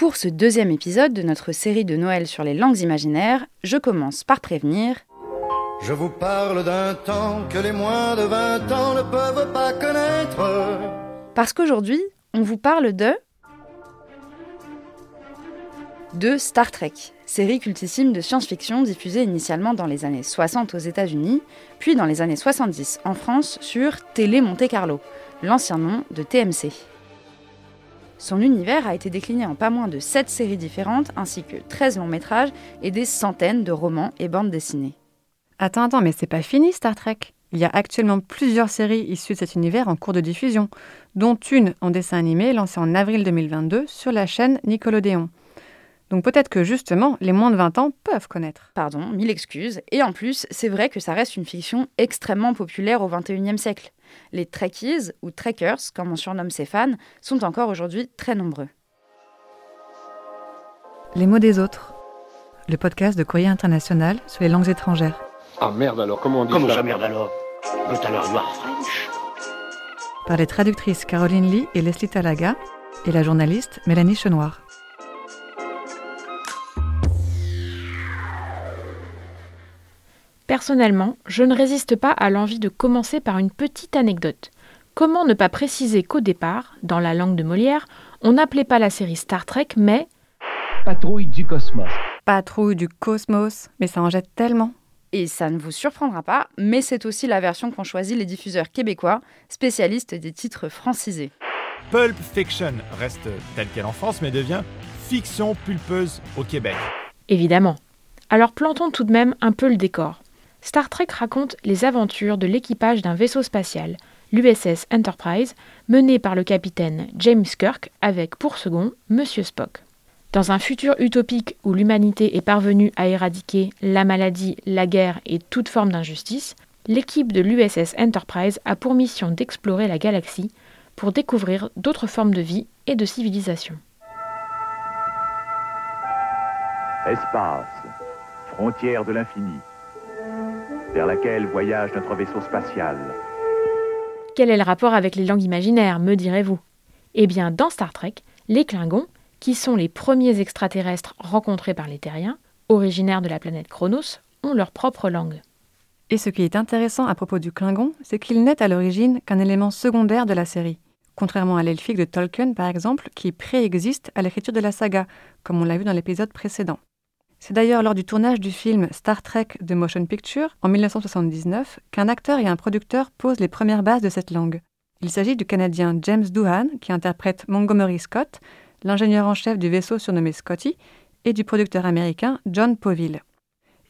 Pour ce deuxième épisode de notre série de Noël sur les langues imaginaires, je commence par prévenir. Je vous parle d'un temps que les moins de 20 ans ne peuvent pas connaître. Parce qu'aujourd'hui, on vous parle de. de Star Trek, série cultissime de science-fiction diffusée initialement dans les années 60 aux États-Unis, puis dans les années 70 en France sur Télé Monte Carlo, l'ancien nom de TMC. Son univers a été décliné en pas moins de 7 séries différentes, ainsi que 13 longs métrages et des centaines de romans et bandes dessinées. Attends, attends, mais c'est pas fini Star Trek Il y a actuellement plusieurs séries issues de cet univers en cours de diffusion, dont une en dessin animé lancée en avril 2022 sur la chaîne Nickelodeon. Donc peut-être que justement, les moins de 20 ans peuvent connaître. Pardon, mille excuses. Et en plus, c'est vrai que ça reste une fiction extrêmement populaire au XXIe siècle. Les Trekkies, ou Trekkers, comme on surnomme ses fans, sont encore aujourd'hui très nombreux. Les mots des autres. Le podcast de Courrier International sur les langues étrangères. Ah merde alors, comment on dit Comment ça ça merde alors? You are French Par les traductrices Caroline Lee et Leslie Talaga et la journaliste Mélanie Chenoir. Personnellement, je ne résiste pas à l'envie de commencer par une petite anecdote. Comment ne pas préciser qu'au départ, dans la langue de Molière, on n'appelait pas la série Star Trek, mais Patrouille du cosmos. Patrouille du cosmos, mais ça en jette tellement. Et ça ne vous surprendra pas, mais c'est aussi la version qu'ont choisi les diffuseurs québécois, spécialistes des titres francisés. Pulp Fiction reste telle qu'elle en France, mais devient fiction pulpeuse au Québec. évidemment. Alors plantons tout de même un peu le décor. Star Trek raconte les aventures de l'équipage d'un vaisseau spatial, l'USS Enterprise, mené par le capitaine James Kirk avec pour second Monsieur Spock. Dans un futur utopique où l'humanité est parvenue à éradiquer la maladie, la guerre et toute forme d'injustice, l'équipe de l'USS Enterprise a pour mission d'explorer la galaxie pour découvrir d'autres formes de vie et de civilisation. Espace, frontière de l'infini, vers laquelle voyage notre vaisseau spatial. Quel est le rapport avec les langues imaginaires, me direz-vous? Eh bien, dans Star Trek, les Klingons, qui sont les premiers extraterrestres rencontrés par les Terriens, originaires de la planète Chronos, ont leur propre langue. Et ce qui est intéressant à propos du Klingon, c'est qu'il n'est à l'origine qu'un élément secondaire de la série, contrairement à l'elfique de Tolkien par exemple, qui préexiste à l'écriture de la saga, comme on l'a vu dans l'épisode précédent. C'est d'ailleurs lors du tournage du film Star Trek The Motion Picture en 1979 qu'un acteur et un producteur posent les premières bases de cette langue. Il s'agit du Canadien James Doohan qui interprète Montgomery Scott, l'ingénieur en chef du vaisseau surnommé Scotty, et du producteur américain John Poville.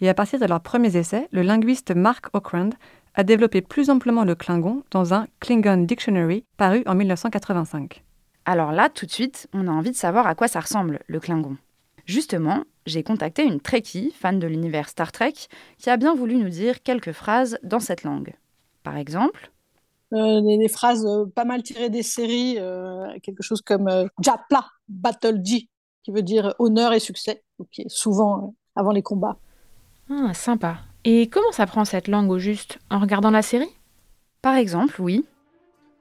Et à partir de leurs premiers essais, le linguiste Mark Okrand a développé plus amplement le Klingon dans un Klingon Dictionary paru en 1985. Alors là, tout de suite, on a envie de savoir à quoi ça ressemble, le Klingon. Justement, j'ai contacté une Trekkie, fan de l'univers Star Trek, qui a bien voulu nous dire quelques phrases dans cette langue. Par exemple, Euh, des, des phrases euh, pas mal tirées des séries, euh, quelque chose comme euh, Japla, Battle G, qui veut dire honneur et succès, qui est souvent euh, avant les combats. Ah, sympa. Et comment s'apprend cette langue au juste? En regardant la série? par exemple, oui,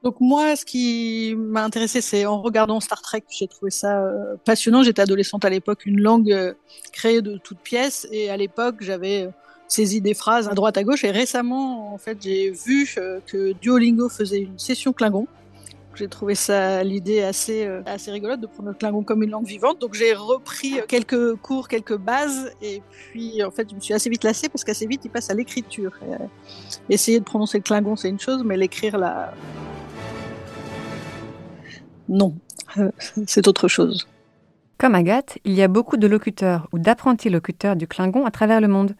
Donc moi, ce qui m'a intéressé, c'est en regardant Star Trek, j'ai trouvé ça euh, passionnant. J'étais adolescente à l'époque, une langue euh, créée de toutes pièces, et à l'époque, j'avais euh, saisi des phrases à droite à gauche. Et récemment, en fait, j'ai vu que Duolingo faisait une session Klingon. J'ai trouvé ça l'idée assez assez rigolote de prendre le Klingon comme une langue vivante. Donc j'ai repris quelques cours, quelques bases, et puis en fait, je me suis assez vite lassée parce qu'assez vite, il passe à l'écriture. Essayer de prononcer le Klingon, c'est une chose, mais l'écrire là, non, c'est autre chose. Comme Agathe, il y a beaucoup de locuteurs ou d'apprentis locuteurs du Klingon à travers le monde.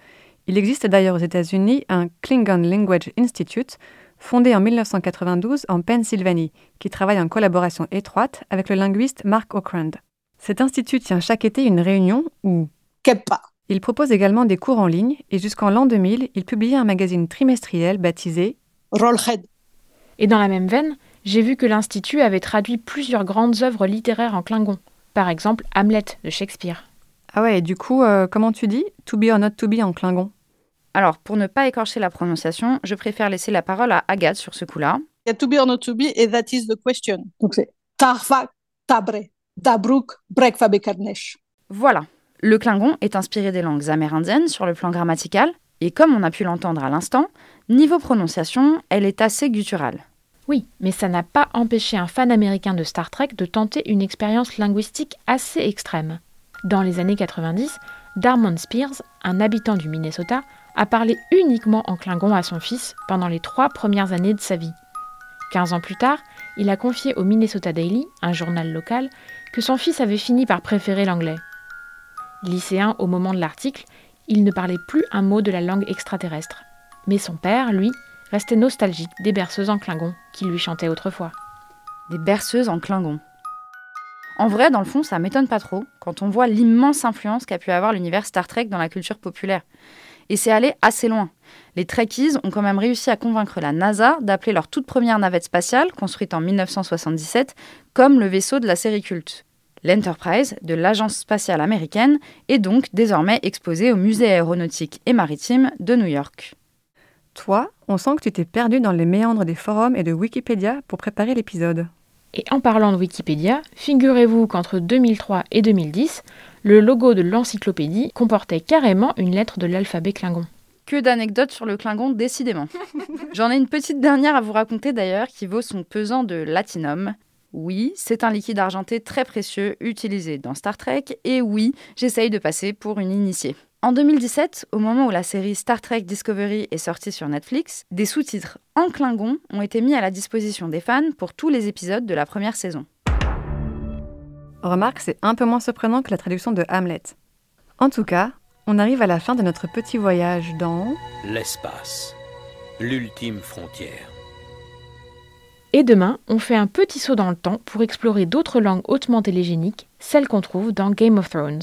Il existe d'ailleurs aux États-Unis un Klingon Language Institute, fondé en 1992 en Pennsylvanie, qui travaille en collaboration étroite avec le linguiste Mark Okrand. Cet institut tient chaque été une réunion où Kepa. il propose également des cours en ligne et jusqu'en l'an 2000, il publiait un magazine trimestriel baptisé Rollhead. Et dans la même veine, j'ai vu que l'Institut avait traduit plusieurs grandes œuvres littéraires en Klingon. Par exemple, Hamlet de Shakespeare. Ah ouais, et du coup, euh, comment tu dis To be or not to be en Klingon? Alors, pour ne pas écorcher la prononciation, je préfère laisser la parole à Agathe sur ce coup-là. Il y a to be or not to be et that is the question. Donc c'est Tarva Tabre. Dabruk Brekfabekarnesh. Voilà. Le klingon est inspiré des langues amérindiennes sur le plan grammatical, et comme on a pu l'entendre à l'instant, niveau prononciation, elle est assez gutturale. Oui, mais ça n'a pas empêché un fan américain de Star Trek de tenter une expérience linguistique assez extrême. Dans les années 90, Darmon Spears, un habitant du Minnesota, a parlé uniquement en klingon à son fils pendant les trois premières années de sa vie. Quinze ans plus tard, il a confié au Minnesota Daily, un journal local, que son fils avait fini par préférer l'anglais. Lycéen au moment de l'article, il ne parlait plus un mot de la langue extraterrestre. Mais son père, lui, restait nostalgique des berceuses en Klingon qui lui chantaient autrefois. Des berceuses en Klingon. En vrai, dans le fond, ça m'étonne pas trop quand on voit l'immense influence qu'a pu avoir l'univers Star Trek dans la culture populaire. Et c'est allé assez loin. Les Trekkies ont quand même réussi à convaincre la NASA d'appeler leur toute première navette spatiale, construite en 1977, comme le vaisseau de la série culte. L'Enterprise de l'Agence spatiale américaine est donc désormais exposée au Musée aéronautique et maritime de New York. Toi, on sent que tu t'es perdu dans les méandres des forums et de Wikipédia pour préparer l'épisode. Et en parlant de Wikipédia, figurez-vous qu'entre 2003 et 2010, le logo de l'encyclopédie comportait carrément une lettre de l'alphabet Klingon. Que d'anecdotes sur le Klingon, décidément. J'en ai une petite dernière à vous raconter d'ailleurs qui vaut son pesant de latinum. Oui, c'est un liquide argenté très précieux utilisé dans Star Trek, et oui, j'essaye de passer pour une initiée. En 2017, au moment où la série Star Trek Discovery est sortie sur Netflix, des sous-titres en Klingon ont été mis à la disposition des fans pour tous les épisodes de la première saison. Remarque, c'est un peu moins surprenant que la traduction de Hamlet. En tout cas, on arrive à la fin de notre petit voyage dans... L'espace. L'ultime frontière. Et demain, on fait un petit saut dans le temps pour explorer d'autres langues hautement télégéniques, celles qu'on trouve dans Game of Thrones.